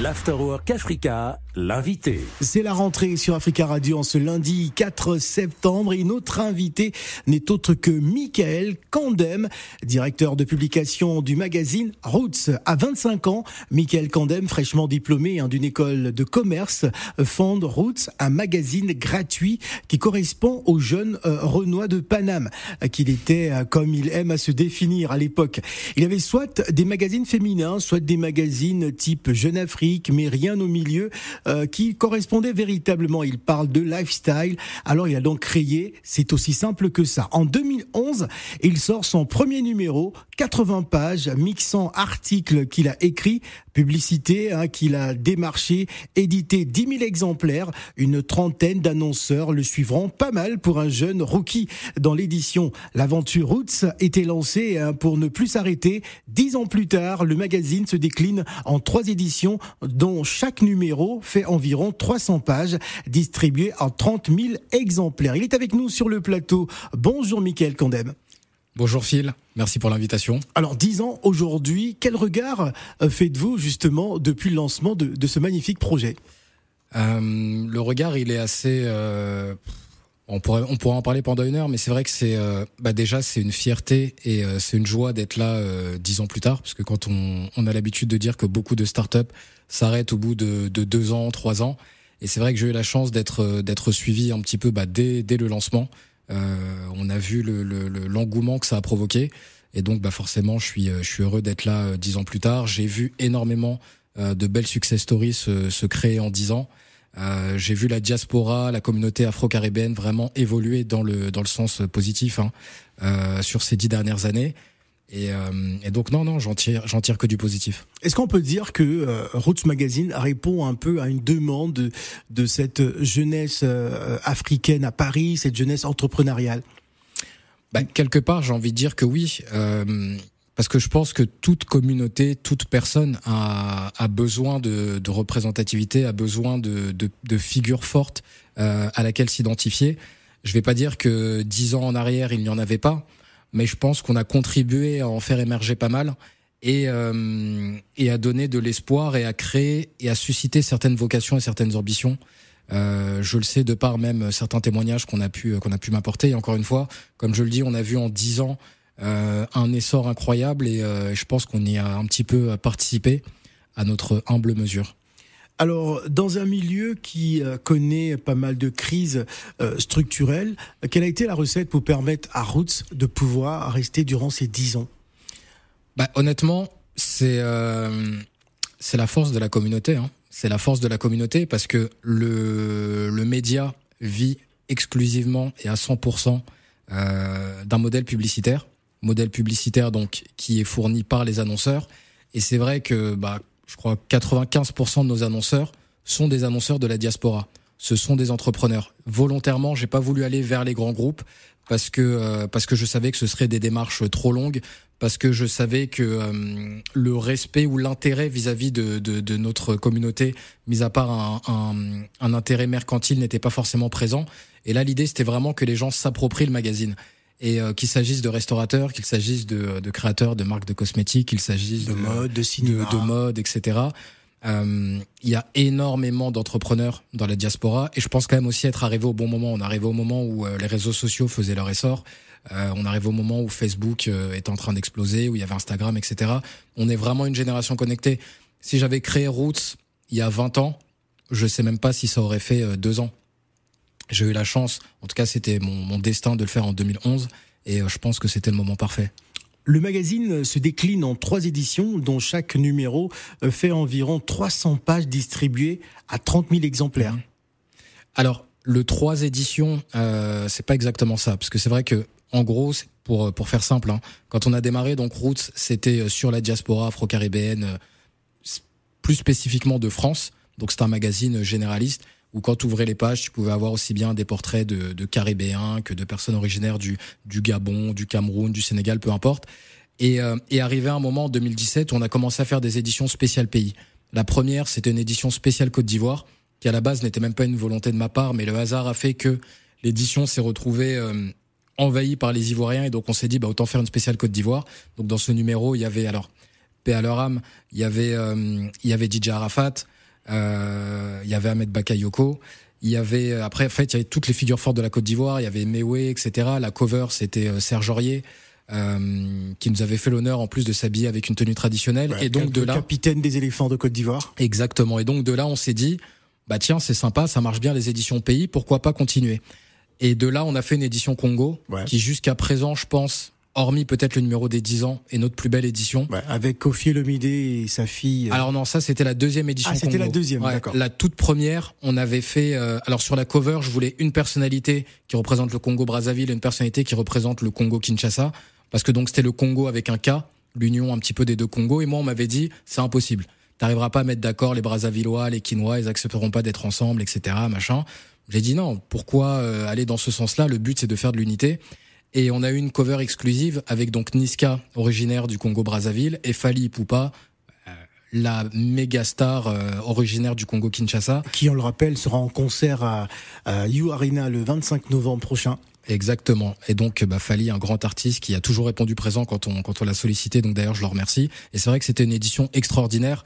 L'Afterwork Africa, l'invité. C'est la rentrée sur Africa Radio en ce lundi 4 septembre et notre invité n'est autre que Michael Kandem, directeur de publication du magazine Roots. À 25 ans, Michael Kandem, fraîchement diplômé hein, d'une école de commerce, fonde Roots, un magazine gratuit qui correspond aux jeunes euh, Renois de Paname, qu'il était, euh, comme il aime à se définir à l'époque. Il avait soit des magazines féminins, soit des magazines type Jeune Afrique, mais rien au milieu euh, qui correspondait véritablement. Il parle de lifestyle. Alors il a donc créé, c'est aussi simple que ça. En 2011, il sort son premier numéro, 80 pages, mixant articles qu'il a écrits, publicité hein, qu'il a démarché, édité 10 000 exemplaires, une trentaine d'annonceurs le suivront, pas mal pour un jeune rookie dans l'édition. L'aventure Roots était lancée hein, pour ne plus s'arrêter. Dix ans plus tard, le magazine se décline en trois éditions dont chaque numéro fait environ 300 pages, distribuées en 30 000 exemplaires. Il est avec nous sur le plateau. Bonjour Mickaël Condem. Bonjour Phil, merci pour l'invitation. Alors 10 ans aujourd'hui, quel regard euh, faites-vous justement depuis le lancement de, ce magnifique projet? Euh, Le regard il est assez... Euh, on pourrait, on pourrait en parler pendant une heure, mais c'est vrai que c'est bah déjà c'est une fierté et c'est une joie d'être là dix ans plus tard, parce que quand on, on a l'habitude de dire que beaucoup de startups s'arrête au bout de, de, deux ans, trois ans. Et c'est vrai que j'ai eu la chance d'être d'être suivi un petit peu bah, dès, dès le lancement. Euh, on a vu le, l'engouement le, que ça a provoqué. Et donc, bah forcément, je suis, je suis heureux d'être là euh, dix ans plus tard. J'ai vu énormément euh, de belles success stories se, se créer en dix ans. Euh, j'ai vu la diaspora, la communauté afro-caribéenne vraiment évoluer dans le dans le sens positif hein, euh, sur ces dix dernières années. Et, euh, et, donc non, non, j'en tire, j'en tire que du positif. Est-ce qu'on peut dire que euh, Roots Magazine répond un peu à une demande de, de cette jeunesse euh, africaine à Paris, cette jeunesse entrepreneuriale? Bah, Quelque part, j'ai envie de dire que oui, euh, parce que je pense que toute communauté, toute personne a, a besoin de, de, représentativité, a besoin de, de, de figures fortes à laquelle s'identifier. Je vais pas dire que dix ans en arrière, il n'y en avait pas mais je pense qu'on a contribué à en faire émerger pas mal et, euh, et à donner de l'espoir et à créer et à susciter certaines vocations et certaines ambitions. Euh, je le sais de par même certains témoignages qu'on a pu qu'on a pu m'apporter. Et encore une fois, comme je le dis, on a vu en dix ans euh, un essor incroyable et euh, je pense qu'on y a un petit peu participé à notre humble mesure. Alors, dans un milieu qui euh, connaît pas mal de crises euh, structurelles, quelle a été la recette pour permettre à Roots de pouvoir rester durant ces dix ans? Bah, Honnêtement, c'est euh, c'est la force de la communauté. Hein. C'est la force de la communauté parce que le, le média vit exclusivement et à 100% euh, d'un modèle publicitaire. Modèle publicitaire donc qui est fourni par les annonceurs. Et c'est vrai que bah, je crois 95% de nos annonceurs sont des annonceurs de la diaspora. Ce sont des entrepreneurs. Volontairement, j'ai pas voulu aller vers les grands groupes parce que euh, parce que je savais que ce serait des démarches trop longues, parce que je savais que euh, le respect ou l'intérêt vis-à-vis de, de, de, notre communauté, mis à part un, un, un intérêt mercantile, n'était pas forcément présent. Et là, l'idée, c'était vraiment que les gens s'approprient le magazine et euh, qu'il s'agisse de restaurateurs, qu'il s'agisse de, de, créateurs de marques de cosmétiques, qu'il s'agisse de, mode, de cinéma, de, mode, etc. Euh, il y a énormément d'entrepreneurs dans la diaspora et je pense quand même aussi être arrivé au bon moment. On est arrivé au moment où euh, les réseaux sociaux faisaient leur essor. Euh, on arrive au moment où Facebook euh, est en train d'exploser, où il y avait Instagram, etc. On est vraiment une génération connectée. Si j'avais créé Roots il y a 20 ans, je sais même pas si ça aurait fait deux ans. J'ai eu la chance, en tout cas c'était mon, mon, destin de le faire en 2011 et euh, je pense que c'était le moment parfait. Le magazine se décline en trois éditions, dont chaque numéro euh, fait environ 300 pages distribuées à 30 000 exemplaires. Mmh. Alors, le trois éditions, euh, c'est pas exactement ça, parce que c'est vrai que, en gros, pour pour faire simple, hein, quand on a démarré, donc Roots, c'était euh, sur la diaspora afro-caribéenne, plus spécifiquement de France. Donc c'est un magazine généraliste où quand tu ouvrais les pages, tu pouvais avoir aussi bien des portraits de, de Caribéens que de personnes originaires du, du Gabon, du Cameroun, du Sénégal, peu importe. Et, euh, et arrivé un moment en 2017 où on a commencé à faire des éditions spéciales pays. La première, c'était une édition spéciale Côte d'Ivoire, qui à la base n'était même pas une volonté de ma part, mais le hasard a fait que l'édition s'est retrouvée euh, envahie par les Ivoiriens, et donc on s'est dit, bah, autant faire une spéciale Côte d'Ivoire. Donc dans ce numéro, il y avait alors paix à il y avait il y avait Arafat, il y avait Ahmed Bakayoko. Il y avait après en fait il y avait toutes les figures fortes de la Côte d'Ivoire. Il y avait Mewe, etc. La cover c'était Serge Aurier. Euh, qui nous avait fait l'honneur en plus de s'habiller avec une tenue traditionnelle. et donc de là, capitaine des éléphants de Côte d'Ivoire. Exactement. Et donc de là, on s'est dit, bah tiens, c'est sympa, ça marche bien les éditions pays, pourquoi pas continuer? Et de là, on a fait une édition Congo, qui jusqu'à présent, je pense, hormis peut-être le numéro des 10 ans et notre plus belle édition. avec Kofi Olomide et sa fille. Euh. Alors non, ça c'était la deuxième édition. Ah, c'était la deuxième, d'accord. La toute première, on avait fait. Euh, alors sur la cover, je voulais une personnalité qui représente le Congo Brazzaville et une personnalité qui représente le Congo Kinshasa, parce que donc c'était le Congo avec un K, l'union un petit peu des deux Congos. Et moi, on m'avait dit, c'est impossible. T'arriveras pas à mettre d'accord les Brazzavillois, les Quinois, ils accepteront pas d'être ensemble, etc. Machin. J'ai dit non. Pourquoi euh, aller dans ce sens-là? Le but c'est de faire de l'unité. Et on a eu une cover exclusive avec donc Niska, originaire du Congo Brazzaville, et Fali Ipupa, euh, la méga star euh, originaire du Congo Kinshasa. Qui, on le rappelle, sera en concert à, à U Arena le 25 novembre prochain. Exactement. Et donc, bah, Fali, un grand artiste qui a toujours répondu présent quand on, quand on l'a sollicité. Donc d'ailleurs, je le remercie. Et c'est vrai que c'était une édition extraordinaire.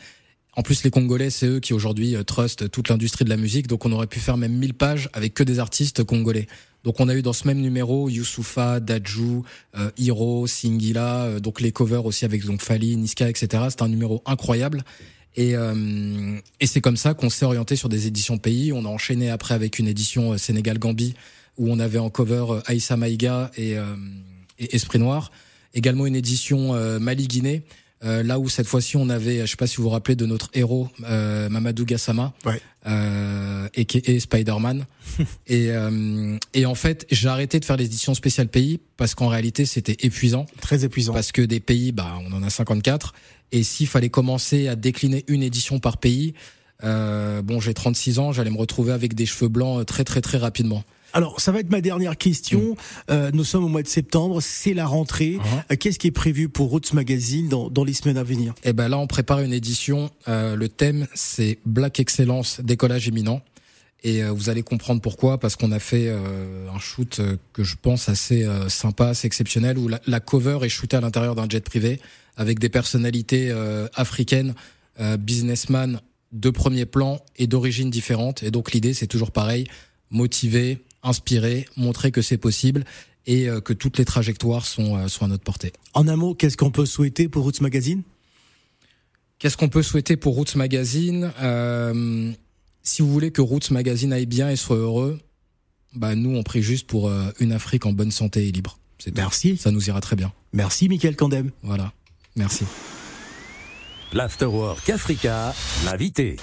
En plus, les Congolais, c'est eux qui aujourd'hui euh, trustent toute l'industrie de la musique. Donc on aurait pu faire même 1000 pages avec que des artistes congolais. Donc on a eu dans ce même numéro Youssoufa, Dajou, euh, Hiro, Singila, euh, donc les covers aussi avec donc Fali, Niska, etc. C'est un numéro incroyable. Et, euh, et c'est comme ça qu'on s'est orienté sur des éditions pays. On a enchaîné après avec une édition Sénégal-Gambie où on avait en cover Aïssa Maïga et, et Esprit Noir. Également une édition Mali-Guinée euh, là où cette fois-ci on avait, je sais pas si vous vous rappelez de notre héros euh, Mamadou Gassama, ouais. euh, et, et Spider-Man. et, euh, et en fait, j'ai arrêté de faire les éditions spéciales pays parce qu'en réalité c'était épuisant. Très épuisant. Parce que des pays, bah on en a 54, et s'il fallait commencer à décliner une édition par pays, euh, bon j'ai 36 ans, j'allais me retrouver avec des cheveux blancs très très très rapidement. Alors, ça va être ma dernière question. Mm. Euh, nous sommes au mois de septembre, c'est la rentrée. Uh-huh. Euh, qu'est-ce qui est prévu pour Roots Magazine dans, dans les semaines à venir? Eh ben là, on prépare une édition. Euh, le thème, c'est Black Excellence, décollage imminent. Et vous allez comprendre pourquoi, parce qu'on a fait un shoot que je pense assez sympa, assez exceptionnel, où la, la, cover est shootée à l'intérieur d'un jet privé avec des personnalités africaines, businessmen de premier plan et d'origine différente. Et donc l'idée, c'est toujours pareil, motiver, inspirer, montrer que c'est possible et euh, que toutes les trajectoires sont, euh, sont à notre portée. En un mot, qu'est-ce qu'on peut souhaiter pour Roots Magazine? Qu'est-ce qu'on peut souhaiter pour Roots Magazine? Euh, Si vous voulez que Roots Magazine aille bien et soit heureux, bah nous on prie juste pour une Afrique en bonne santé et libre. Merci. Ça nous ira très bien. Merci Michael Candem. Voilà. Merci. L'Afterwork Africa, l'invité.